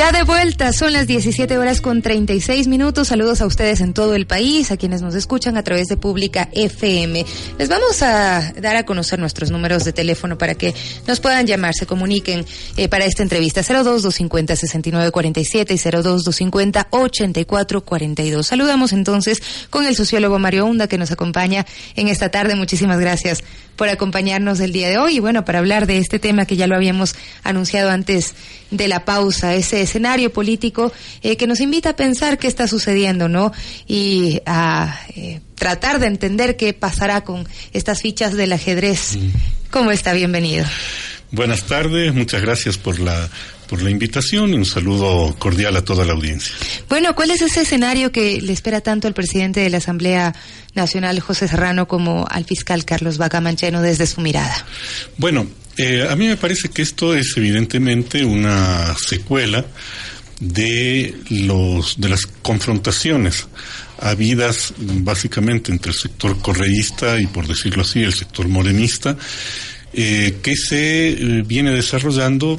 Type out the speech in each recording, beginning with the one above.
Ya de vuelta, son las 17 horas con 36 minutos. Saludos a ustedes en todo el país, a quienes nos escuchan a través de Pública FM. Les vamos a dar a conocer nuestros números de teléfono para que nos puedan llamar, se comuniquen eh, para esta entrevista. 02-250-6947 y 02-250-8442. Saludamos entonces con el sociólogo Mario Hunda que nos acompaña en esta tarde. Muchísimas gracias por acompañarnos el día de hoy y bueno, para hablar de este tema que ya lo habíamos anunciado antes de la pausa, ese escenario político eh, que nos invita a pensar qué está sucediendo, ¿no? Y a eh, tratar de entender qué pasará con estas fichas del ajedrez. Mm. ¿Cómo está? Bienvenido. Buenas tardes, muchas gracias por la por la invitación y un saludo cordial a toda la audiencia. Bueno, ¿cuál es ese escenario que le espera tanto al presidente de la Asamblea Nacional, José Serrano, como al fiscal Carlos Vaca Mancheno desde su mirada? Bueno, eh, a mí me parece que esto es evidentemente una secuela de los de las confrontaciones habidas básicamente entre el sector correísta y por decirlo así el sector morenista eh, que se eh, viene desarrollando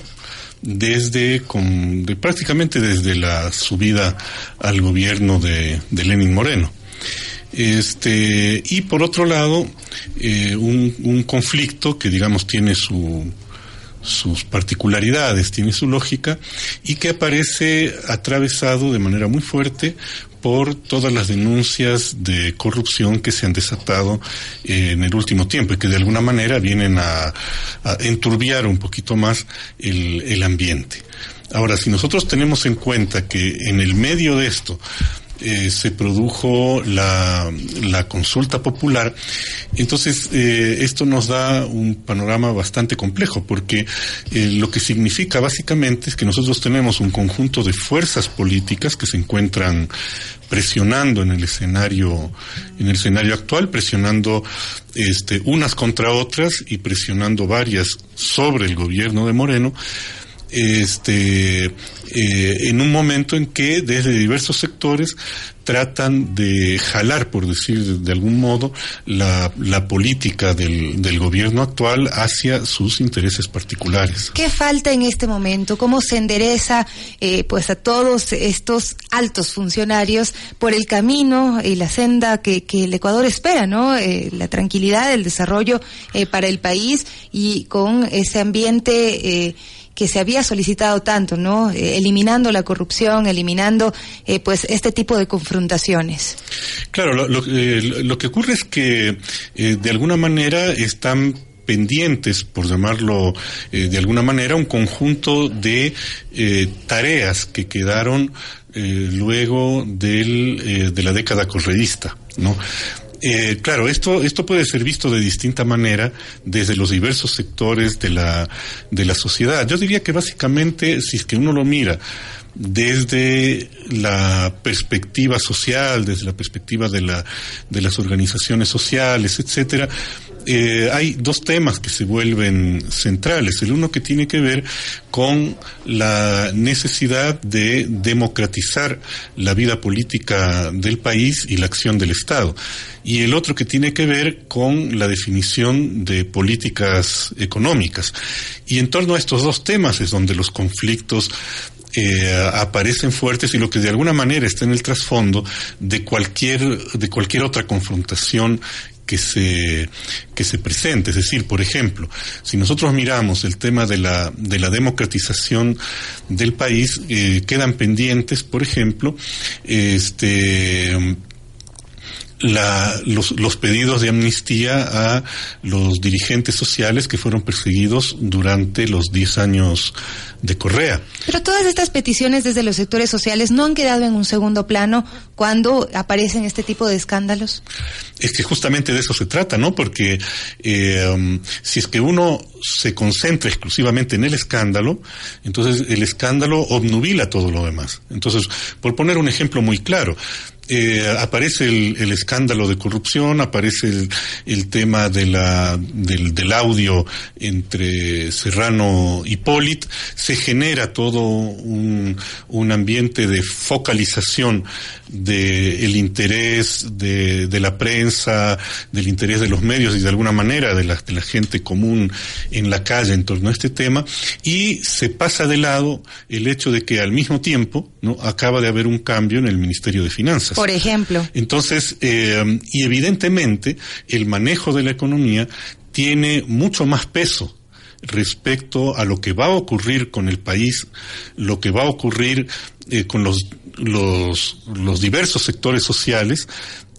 desde con, prácticamente desde la subida al gobierno de, Lenin Moreno. Este, y por otro lado, eh, un, conflicto que digamos tiene su, sus particularidades, tiene su lógica y que aparece atravesado de manera muy fuerte por todas las denuncias de corrupción que se han desatado eh, en el último tiempo y que de alguna manera vienen a, enturbiar un poquito más el ambiente. Ahora, si nosotros tenemos en cuenta que en el medio de esto eh, se produjo la, la, consulta popular. Entonces, eh, esto nos da un panorama bastante complejo, porque eh, lo que significa básicamente es que nosotros tenemos un conjunto de fuerzas políticas que se encuentran presionando en el escenario, en el escenario actual, presionando este, unas contra otras y presionando varias sobre el gobierno de Moreno este, eh, en un momento en que desde diversos sectores tratan de jalar, por decir de algún modo, la, la política del, del, gobierno actual hacia sus intereses particulares. ¿Qué falta en este momento? ¿Cómo se endereza eh, pues a todos estos altos funcionarios por el camino y la senda que, que el Ecuador espera, ¿no? Eh, la tranquilidad, el desarrollo eh, para el país y con ese ambiente que se había solicitado tanto, ¿no? Eh, eliminando la corrupción, eliminando eh, pues este tipo de confrontaciones. Claro, lo, eh, que ocurre es que eh, de alguna manera están pendientes, por llamarlo de alguna manera, un conjunto de tareas que quedaron luego del, de la década correísta, ¿no? Eh, claro, esto, esto puede ser visto de distinta manera desde los diversos sectores de la, de la sociedad. Yo diría que básicamente, si es que uno lo mira desde la perspectiva social, desde la perspectiva de, la, de las organizaciones sociales, etcétera, eh, hay dos temas que se vuelven centrales. El uno que tiene que ver con la necesidad de democratizar la vida política del país y la acción del Estado. Y el otro que tiene que ver con la definición de políticas económicas. Y en torno a estos dos temas es donde los conflictos eh, aparecen fuertes y lo que de alguna manera está en el trasfondo de cualquier de cualquier otra confrontación que se, que se presente. Es decir, por ejemplo, si nosotros miramos el tema de la, de la democratización del país, eh, quedan pendientes, por ejemplo, este, la, los, los, pedidos de amnistía a los dirigentes sociales que fueron perseguidos durante los 10 años de Correa. Pero todas estas peticiones desde los sectores sociales no han quedado en un segundo plano cuando aparecen este tipo de escándalos. Es que justamente de eso se trata, ¿no? Porque eh, um, si es que uno se concentra exclusivamente en el escándalo, entonces el escándalo obnubila todo lo demás. Entonces, por poner un ejemplo muy claro, eh, aparece el, escándalo de corrupción, aparece el, tema de la, del, audio entre Serrano y Polit, se genera todo un, un ambiente de focalización del interés de, de, la prensa, del interés de los medios y de alguna manera de la, de la gente común en la calle en torno a este tema, y se pasa de lado el hecho de que al mismo tiempo no acaba de haber un cambio en el Ministerio de Finanzas. Por ejemplo. Entonces, eh, y evidentemente el manejo de la economía tiene mucho más peso respecto a lo que va a ocurrir con el país, lo que va a ocurrir eh, con los, los, los diversos sectores sociales,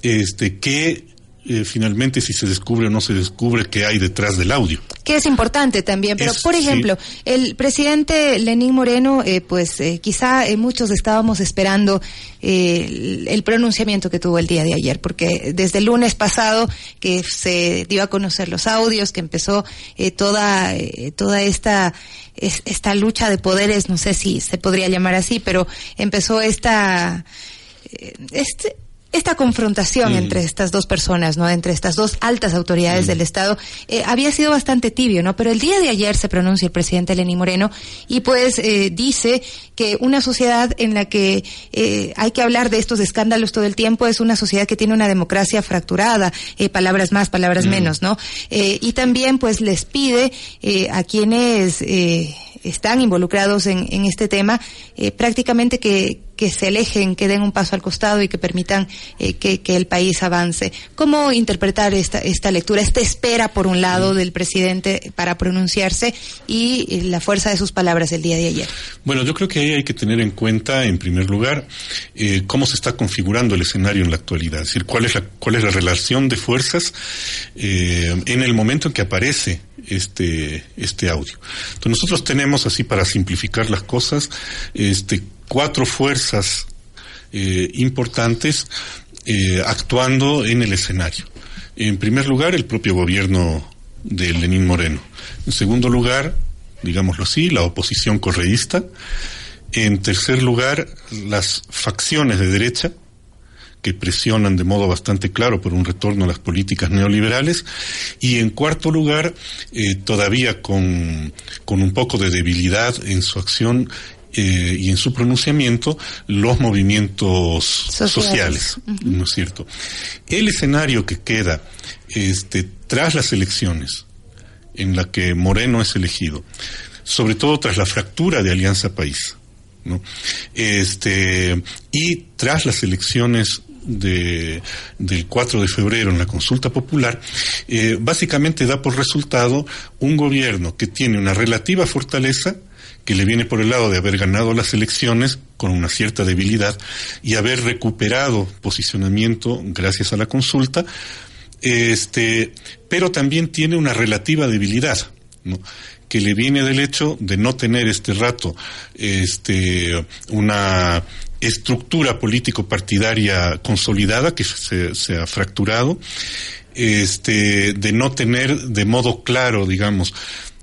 este, que eh, finalmente si se descubre o no se descubre qué hay detrás del audio. Que es importante también, pero por ejemplo, el presidente Lenín Moreno, eh, pues eh, quizá muchos estábamos esperando el, pronunciamiento que tuvo el día de ayer, porque desde el lunes pasado que se dio a conocer los audios, que empezó toda, toda esta, esta lucha de poderes, no sé si se podría llamar así, pero empezó esta... Este, esta confrontación mm. entre estas dos personas, ¿no? Entre estas dos altas autoridades mm. del Estado, eh, había sido bastante tibio, ¿no? Pero el día de ayer se pronuncia el presidente Lenín Moreno y pues eh, dice que una sociedad en la que eh, hay que hablar de estos escándalos todo el tiempo es una sociedad que tiene una democracia fracturada, palabras más, palabras mm. menos, ¿no? y también pues les pide a quienes están involucrados en, en este tema, eh, prácticamente que, que se alejen, que den un paso al costado y que permitan eh, que, que, el país avance. ¿Cómo interpretar esta, esta lectura, esta espera, por un lado, del presidente para pronunciarse y eh, la fuerza de sus palabras el día de ayer? Bueno, yo creo que ahí hay que tener en cuenta, en primer lugar, eh, cómo se está configurando el escenario en la actualidad, es decir, cuál es la, cuál es la relación de fuerzas eh, en el momento en que aparece este, este audio. Entonces nosotros tenemos, así para simplificar las cosas, este, cuatro fuerzas eh, importantes eh, actuando en el escenario. En primer lugar, el propio gobierno de Lenín Moreno. En segundo lugar, digámoslo así, la oposición correísta. En tercer lugar, las facciones de derecha, que presionan de modo bastante claro por un retorno a las políticas neoliberales. Y en cuarto lugar, eh, todavía con, con un poco de debilidad en su acción eh, y en su pronunciamiento los movimientos sociales, ¿no es cierto? El escenario que queda este, tras las elecciones en la que Moreno es elegido, sobre todo tras la fractura de Alianza País, ¿no? Este, y tras las elecciones de, del 4 de febrero en la consulta popular, eh, básicamente da por resultado un gobierno que tiene una relativa fortaleza, que le viene por el lado de haber ganado las elecciones con una cierta debilidad y haber recuperado posicionamiento gracias a la consulta, este, pero también tiene una relativa debilidad, ¿no? que le viene del hecho de no tener este rato este, una estructura político-partidaria consolidada que se, ha fracturado, este, de no tener de modo claro, digamos,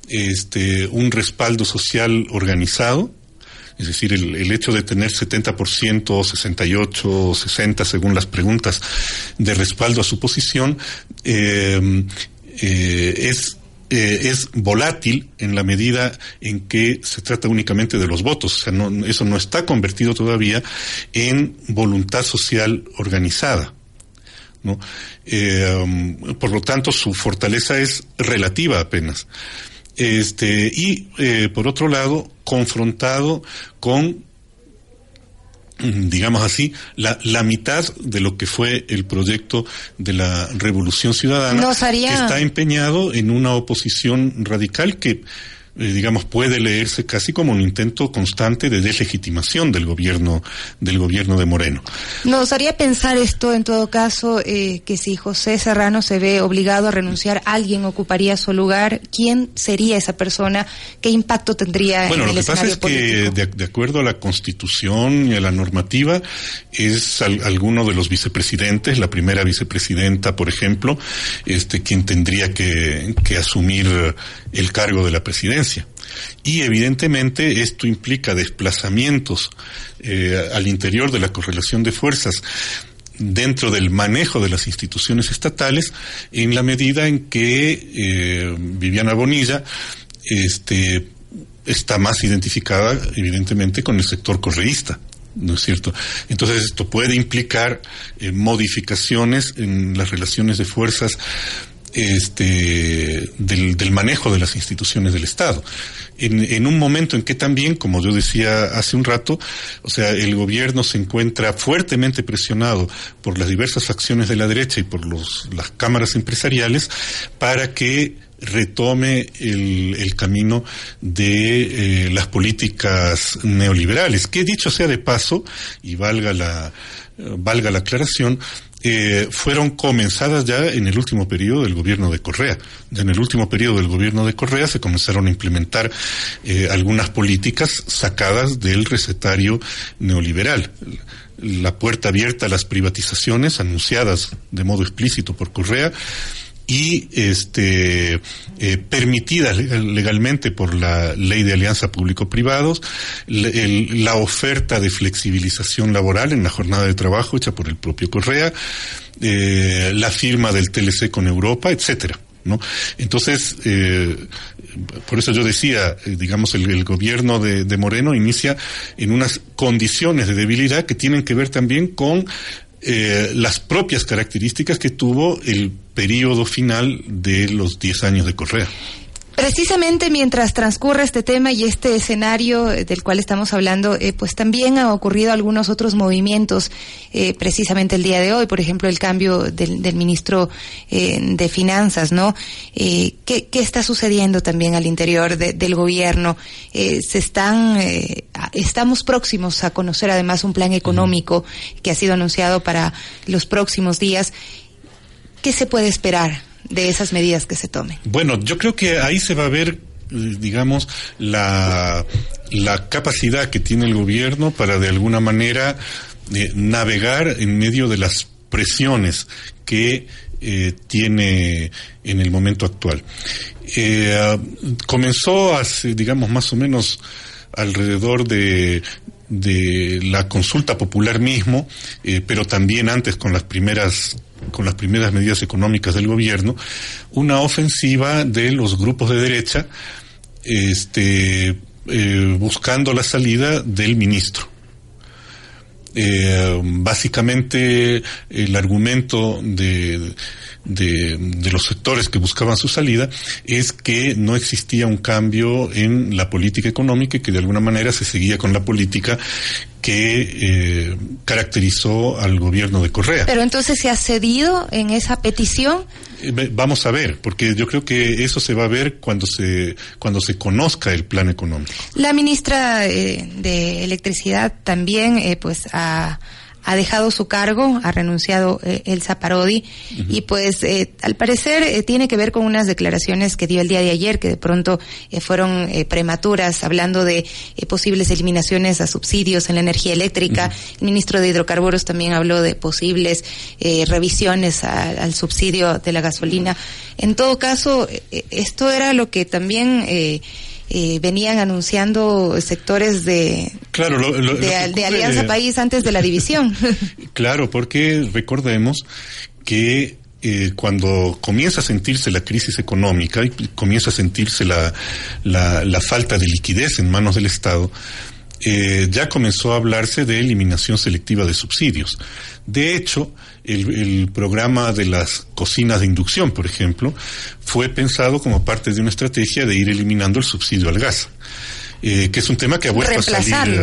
este, un respaldo social organizado, es decir, el, hecho de tener 70%, 68, 60, según las preguntas, de respaldo a su posición, eh, eh, es eh, es volátil en la medida en que se trata únicamente de los votos. O sea, no, eso no está convertido todavía en voluntad social organizada. ¿no? Um, por lo tanto, su fortaleza es relativa apenas. Este, y eh, por otro lado, confrontado con digamos así, la, la mitad de lo que fue el proyecto de la Revolución Ciudadana, que está empeñado en una oposición radical que digamos, puede leerse casi como un intento constante de deslegitimación del gobierno, del gobierno de Moreno. Nos haría pensar esto, en todo caso, eh, que si José Serrano se ve obligado a renunciar, alguien ocuparía su lugar. ¿Quién sería esa persona? ¿Qué impacto tendría bueno, en el lo que pasa es que, de, acuerdo a la Constitución y a la normativa, es alguno de los vicepresidentes, la primera vicepresidenta, por ejemplo, este, quien tendría que, que asumir el cargo de la presidencia. Y evidentemente esto implica desplazamientos eh, al interior de la correlación de fuerzas dentro del manejo de las instituciones estatales en la medida en que eh, Viviana Bonilla este, está más identificada evidentemente con el sector correísta. ¿no es cierto? Entonces esto puede implicar eh, modificaciones en las relaciones de fuerzas este, del, del, manejo de las instituciones del Estado. En, en, un momento en que también, como yo decía hace un rato, o sea, el gobierno se encuentra fuertemente presionado por las diversas facciones de la derecha y por los, las cámaras empresariales para que retome el, el camino de eh, las políticas neoliberales, que dicho sea de paso, y valga la, valga la aclaración, eh, fueron comenzadas ya en el último periodo del gobierno de Correa. En el último periodo del gobierno de Correa se comenzaron a implementar eh, algunas políticas sacadas del recetario neoliberal. La puerta abierta a las privatizaciones anunciadas de modo explícito por Correa y este eh, permitida legalmente por la ley de alianza público-privados, la oferta de flexibilización laboral en la jornada de trabajo hecha por el propio Correa, eh, la firma del TLC con Europa, etcétera. ¿no? Entonces, eh, por eso yo decía, eh, digamos, el, el gobierno de, de, Moreno inicia en unas condiciones de debilidad que tienen que ver también con eh, las propias características que tuvo el periodo final de los 10 años de Correa. Precisamente mientras transcurre este tema y este escenario eh, del cual estamos hablando, eh, pues también ha ocurrido algunos otros movimientos, eh, precisamente el día de hoy, por ejemplo, el cambio del, del ministro eh, de Finanzas, ¿no? ¿qué, ¿qué, está sucediendo también al interior de, del gobierno? se están, estamos próximos a conocer además un plan económico que ha sido anunciado para los próximos días. ¿Qué se puede esperar? De esas medidas que se tomen? Bueno, yo creo que ahí se va a ver digamos, la, la capacidad que tiene el gobierno para de alguna manera eh, navegar en medio de las presiones que eh, tiene en el momento actual. Eh, comenzó hace, digamos, más o menos alrededor de de la consulta popular mismo, eh, pero también antes con las primeras con las primeras medidas económicas del gobierno, una ofensiva de los grupos de derecha, este, eh, buscando la salida del ministro. Eh, básicamente el argumento de, de, de, los sectores que buscaban su salida es que no existía un cambio en la política económica y que de alguna manera se seguía con la política que eh, caracterizó al gobierno de Correa. Pero entonces se ha cedido en esa petición. Eh, vamos a ver, porque yo creo que eso se va a ver cuando se cuando se conozca el plan económico. La ministra eh, de Electricidad también, eh, pues, ha ha dejado su cargo, ha renunciado eh, Elsa Parodi uh -huh. y pues eh, al parecer eh, tiene que ver con unas declaraciones que dio el día de ayer que de pronto eh, fueron eh, prematuras hablando de posibles eliminaciones a subsidios en la energía eléctrica. Uh -huh. El ministro de Hidrocarburos también habló de posibles revisiones a, al subsidio de la gasolina. En todo caso, esto era lo que también eh, venían anunciando sectores de, claro, lo, lo, de, lo de Alianza País antes de la división. claro, porque recordemos que eh, cuando comienza a sentirse la crisis económica y comienza a sentirse la, la, la falta de liquidez en manos del Estado, eh, ya comenzó a hablarse de eliminación selectiva de subsidios. De hecho, el, el, programa de las cocinas de inducción, por ejemplo, fue pensado como parte de una estrategia de ir eliminando el subsidio al gas, eh, que es un tema que ha vuelto a salir.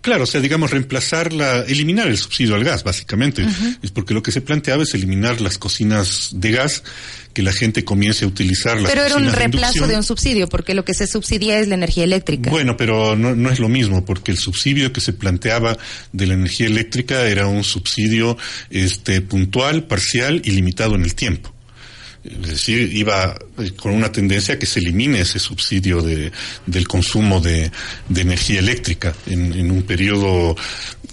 Claro, o sea, digamos, reemplazarla, eliminar el subsidio al gas, básicamente. Es porque lo que se planteaba es eliminar las cocinas de gas, que la gente comience a utilizar las Pero era un reemplazo de, un subsidio, porque lo que se subsidia es la energía eléctrica. Bueno, pero no, no es lo mismo, porque el subsidio que se planteaba de la energía eléctrica era un subsidio este, puntual, parcial y limitado en el tiempo. Es decir, iba eh, con una tendencia a que se elimine ese subsidio de, del consumo de, de energía eléctrica en, un periodo,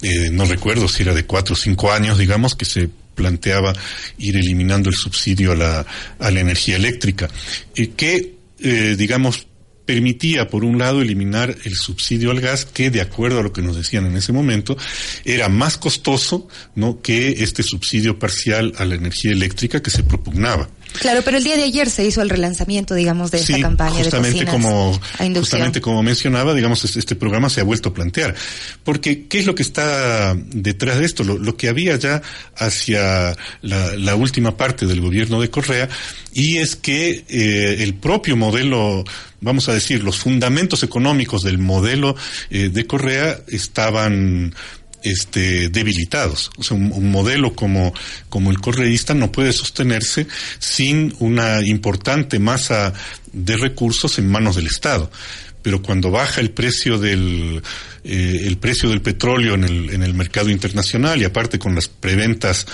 eh, no recuerdo si era de cuatro o cinco años, digamos, que se planteaba ir eliminando el subsidio a la, a la energía eléctrica, y que, eh, digamos, permitía, por un lado, eliminar el subsidio al gas, que, de acuerdo a lo que nos decían en ese momento, era más costoso ¿no? que este subsidio parcial a la energía eléctrica que se propugnaba. Claro, pero el día de ayer se hizo el relanzamiento, digamos, de esta campaña justamente de como justamente como mencionaba, digamos, este programa se ha vuelto a plantear, porque qué es lo que está detrás de esto, lo, que había ya hacia la, última parte del gobierno de Correa y es que eh, el propio modelo vamos a decir, los fundamentos económicos del modelo eh, de Correa estaban este, debilitados. O sea, un, modelo como, el correísta no puede sostenerse sin una importante masa de recursos en manos del Estado. Pero cuando baja el precio del, eh, petróleo en el, en el mercado internacional y aparte con las preventas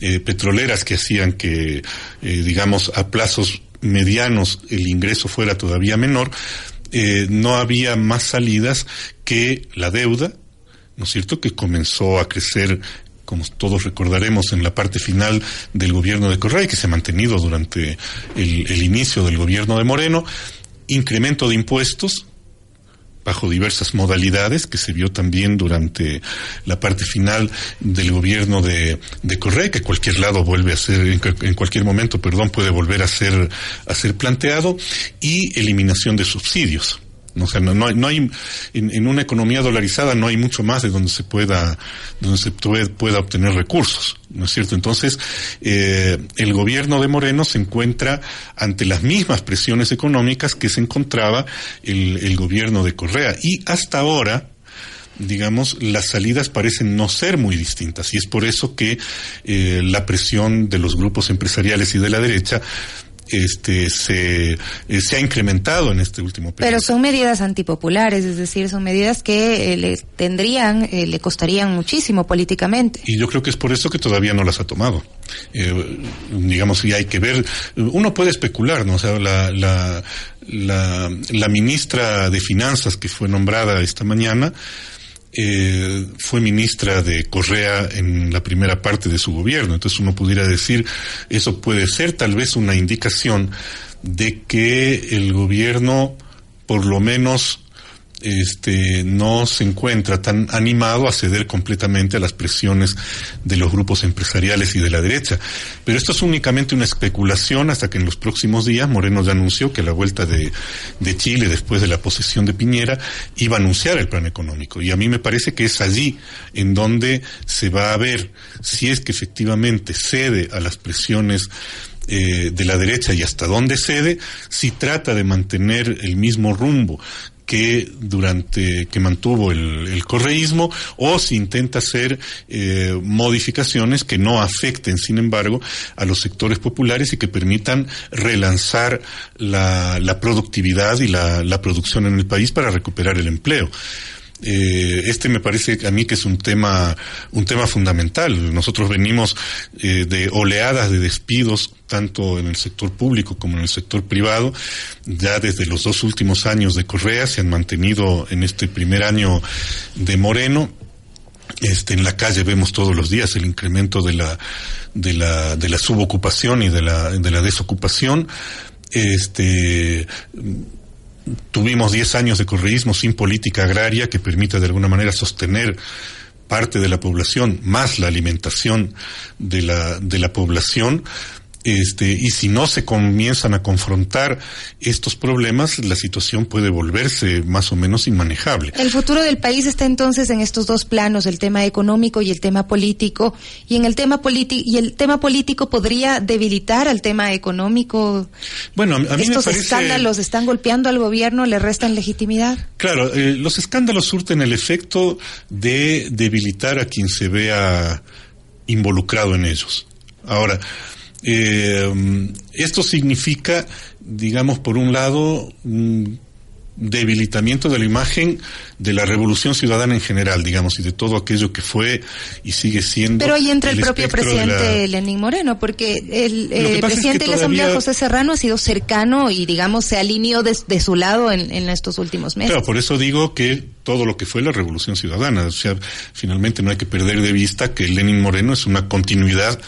eh, petroleras que hacían que, eh, digamos, a plazos medianos el ingreso fuera todavía menor, no había más salidas que la deuda, ¿no es cierto?, que comenzó a crecer como todos recordaremos, en la parte final del gobierno de Correa que se ha mantenido durante el, inicio del gobierno de Moreno, incremento de impuestos bajo diversas modalidades que se vio también durante la parte final del gobierno de, de Correa, que cualquier lado vuelve a ser, en, cualquier momento, perdón, puede volver a ser, a ser planteado, y eliminación de subsidios. O sea, no, no hay, en, una economía dolarizada no hay mucho más de donde se pueda, donde se pueda obtener recursos, ¿no es cierto? Entonces, eh, el gobierno de Moreno se encuentra ante las mismas presiones económicas que se encontraba el, el gobierno de Correa. Y hasta ahora, digamos, las salidas parecen no ser muy distintas y es por eso que eh, la presión de los grupos empresariales y de la derecha este, se, eh, se ha incrementado en este último periodo. Pero son medidas antipopulares, es decir, son medidas que eh, le tendrían, eh, le costarían muchísimo políticamente. Y yo creo que es por eso que todavía no las ha tomado. digamos, y hay que ver, uno puede especular, ¿no? O sea, la, la, la, la ministra de Finanzas que fue nombrada esta mañana, eh, fue ministra de Correa en la primera parte de su gobierno. Entonces uno pudiera decir, eso puede ser tal vez una indicación de que el gobierno por lo menos este, no se encuentra tan animado a ceder completamente a las presiones de los grupos empresariales y de la derecha. Pero esto es únicamente una especulación hasta que en los próximos días Moreno ya anunció que la vuelta de, de Chile, después de la posesión de Piñera, iba a anunciar el plan económico. Y a mí me parece que es allí en donde se va a ver si es que efectivamente cede a las presiones eh, de la derecha y hasta dónde cede, si trata de mantener el mismo rumbo que durante que mantuvo el, correísmo o si intenta hacer eh, modificaciones que no afecten sin embargo a los sectores populares y que permitan relanzar la, la productividad y la, la producción en el país para recuperar el empleo. Eh, este me parece a mí que es un tema, un tema fundamental. Nosotros venimos eh, de oleadas de despidos, tanto en el sector público como en el sector privado. Ya desde los dos últimos años de Correa se han mantenido en este primer año de Moreno. Este, en la calle vemos todos los días el incremento de la, de la, de la subocupación y de la, de la desocupación. Este, tuvimos 10 años de correísmo sin política agraria que permita de alguna manera sostener parte de la población, más la alimentación de la, de la población. Este, y si no se comienzan a confrontar estos problemas, la situación puede volverse más o menos inmanejable. El futuro del país está entonces en estos dos planos, el tema económico y el tema político. Y en el tema político y el tema político podría debilitar al tema económico. Bueno, a mí estos me parece... escándalos están golpeando al gobierno, le restan legitimidad. Claro, eh, los escándalos surten el efecto de debilitar a quien se vea involucrado en ellos. Ahora, eh, esto significa, digamos, por un lado, un debilitamiento de la imagen de la revolución ciudadana en general, digamos, y de todo aquello que fue y sigue siendo. Pero ahí entra el, propio presidente Lenín Moreno, porque el, eh, presidente de la Asamblea, José Serrano, ha sido cercano y, digamos, se alineó de, de su lado en, en, estos últimos meses. Claro, por eso digo que todo lo que fue la revolución ciudadana, o sea, finalmente no hay que perder de vista que Lenín Moreno es una continuidad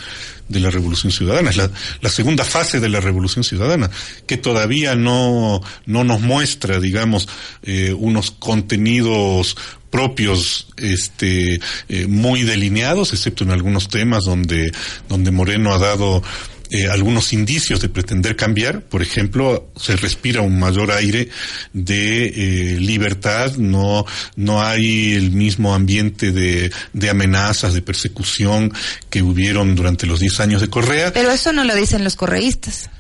de la Revolución Ciudadana, es la, segunda fase de la Revolución Ciudadana, que todavía no, no nos muestra, digamos, eh, unos contenidos propios este eh, muy delineados excepto en algunos temas donde donde Moreno ha dado eh, algunos indicios de pretender cambiar. Por ejemplo, se respira un mayor aire de eh, libertad, no, no hay el mismo ambiente de, de amenazas, de persecución que hubieron durante los 10 años de Correa. Pero eso no lo dicen los correístas.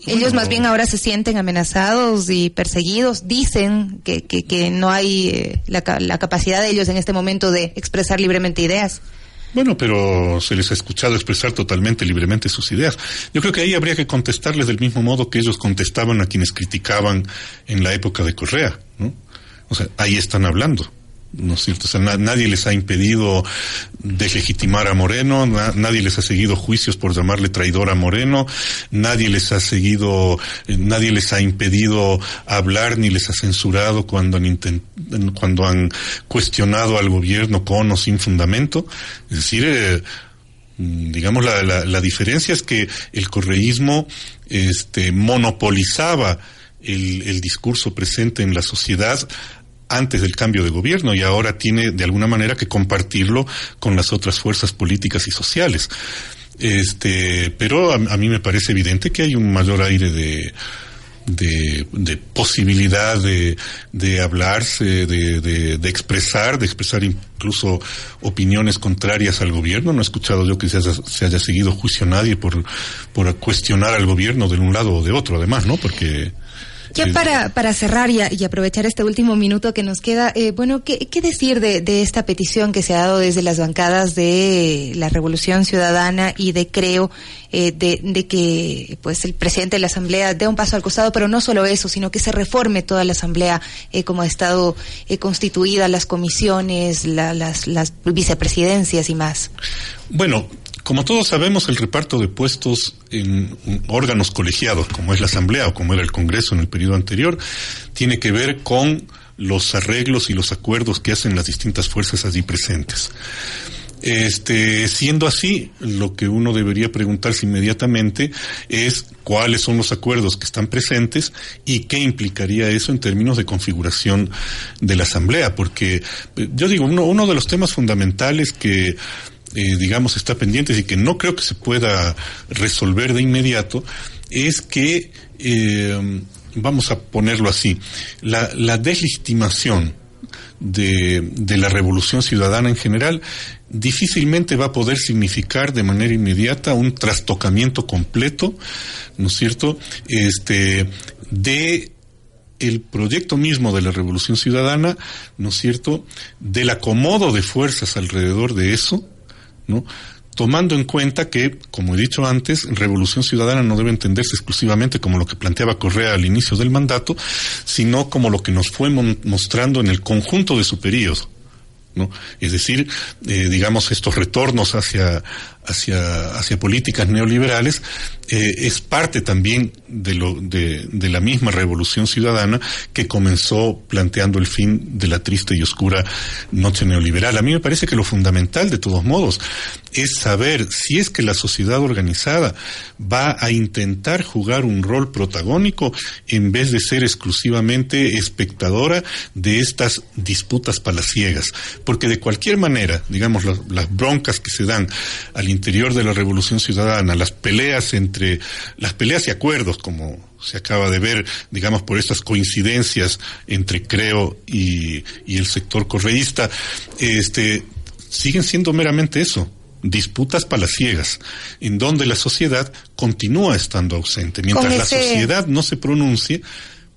Ellos bueno, más bien ahora se sienten amenazados y perseguidos. Dicen que, que, que no hay eh, la, la capacidad de ellos en este momento de expresar libremente ideas. Bueno, pero se les ha escuchado expresar totalmente libremente sus ideas. Yo creo que ahí habría que contestarles del mismo modo que ellos contestaban a quienes criticaban en la época de Correa, ¿no? O sea, ahí están hablando. ¿No es cierto? O sea, na nadie les ha impedido deslegitimar a Moreno, na nadie les ha seguido juicios por llamarle traidor a Moreno, nadie les ha seguido, eh, nadie les ha impedido hablar ni les ha censurado cuando han, cuando han cuestionado al gobierno con o sin fundamento. Es decir, eh, digamos, la, la, la diferencia es que el correísmo este, monopolizaba el, el discurso presente en la sociedad antes del cambio de gobierno y ahora tiene de alguna manera que compartirlo con las otras fuerzas políticas y sociales. Este, pero a, a mí me parece evidente que hay un mayor aire de, de, posibilidad de, de hablarse, de, de, de, expresar, de expresar incluso opiniones contrarias al gobierno. No he escuchado yo que se haya, se haya seguido juicio a nadie por, por cuestionar al gobierno de un lado o de otro, además, ¿no? Porque ya para, para cerrar y, y, aprovechar este último minuto que nos queda, eh, bueno, ¿qué, ¿qué, decir de, de, esta petición que se ha dado desde las bancadas de la Revolución Ciudadana y de Creo, eh, de, de, que pues el presidente de la Asamblea dé un paso al costado, pero no solo eso, sino que se reforme toda la Asamblea eh, como ha estado constituida, las comisiones, la, las, las vicepresidencias y más? Bueno, como todos sabemos, el reparto de puestos en órganos colegiados, como es la Asamblea o como era el Congreso en el periodo anterior, tiene que ver con los arreglos y los acuerdos que hacen las distintas fuerzas allí presentes. Este, siendo así, lo que uno debería preguntarse inmediatamente es cuáles son los acuerdos que están presentes y qué implicaría eso en términos de configuración de la Asamblea, porque yo digo, uno, uno de los temas fundamentales que eh, digamos, está pendiente y que no creo que se pueda resolver de inmediato, es que, eh, vamos a ponerlo así, la, la deslegitimación de, de, la revolución ciudadana en general difícilmente va a poder significar de manera inmediata un trastocamiento completo, ¿no es cierto?, este, de el proyecto mismo de la revolución ciudadana, ¿no es cierto?, del acomodo de fuerzas alrededor de eso, ¿no? tomando en cuenta que, como he dicho antes, Revolución Ciudadana no debe entenderse exclusivamente como lo que planteaba Correa al inicio del mandato, sino como lo que nos fue mostrando en el conjunto de su periodo. ¿No? Es decir, eh, digamos, estos retornos hacia, hacia, hacia políticas neoliberales eh, es parte también de, lo, de, de, la misma revolución ciudadana que comenzó planteando el fin de la triste y oscura noche neoliberal. A mí me parece que lo fundamental, de todos modos, es saber si es que la sociedad organizada va a intentar jugar un rol protagónico en vez de ser exclusivamente espectadora de estas disputas palaciegas. Porque de cualquier manera, digamos, las, las broncas que se dan al interior de la Revolución Ciudadana, las peleas entre, las peleas y acuerdos, como se acaba de ver, digamos, por estas coincidencias entre Creo y, y el sector correísta, este, siguen siendo meramente eso, disputas palaciegas, en donde la sociedad continúa estando ausente. Mientras la sociedad no se pronuncie,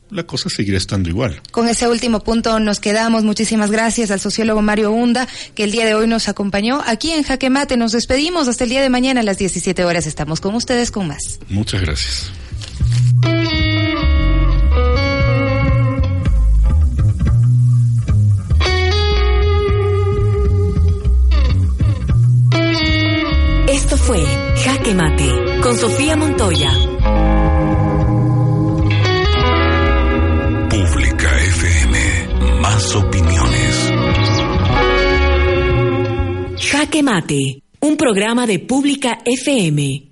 la cosa seguirá estando igual. Con ese último punto nos quedamos. Muchísimas gracias al sociólogo Mario Hunda, que el día de hoy nos acompañó aquí en Jaque Mate. Nos despedimos hasta el día de mañana a las 17 horas. Estamos con ustedes con más. Muchas gracias. Esto fue Jaque Mate con Sofía Montoya. Opiniones. Jaque Mate, un programa de Pública FM.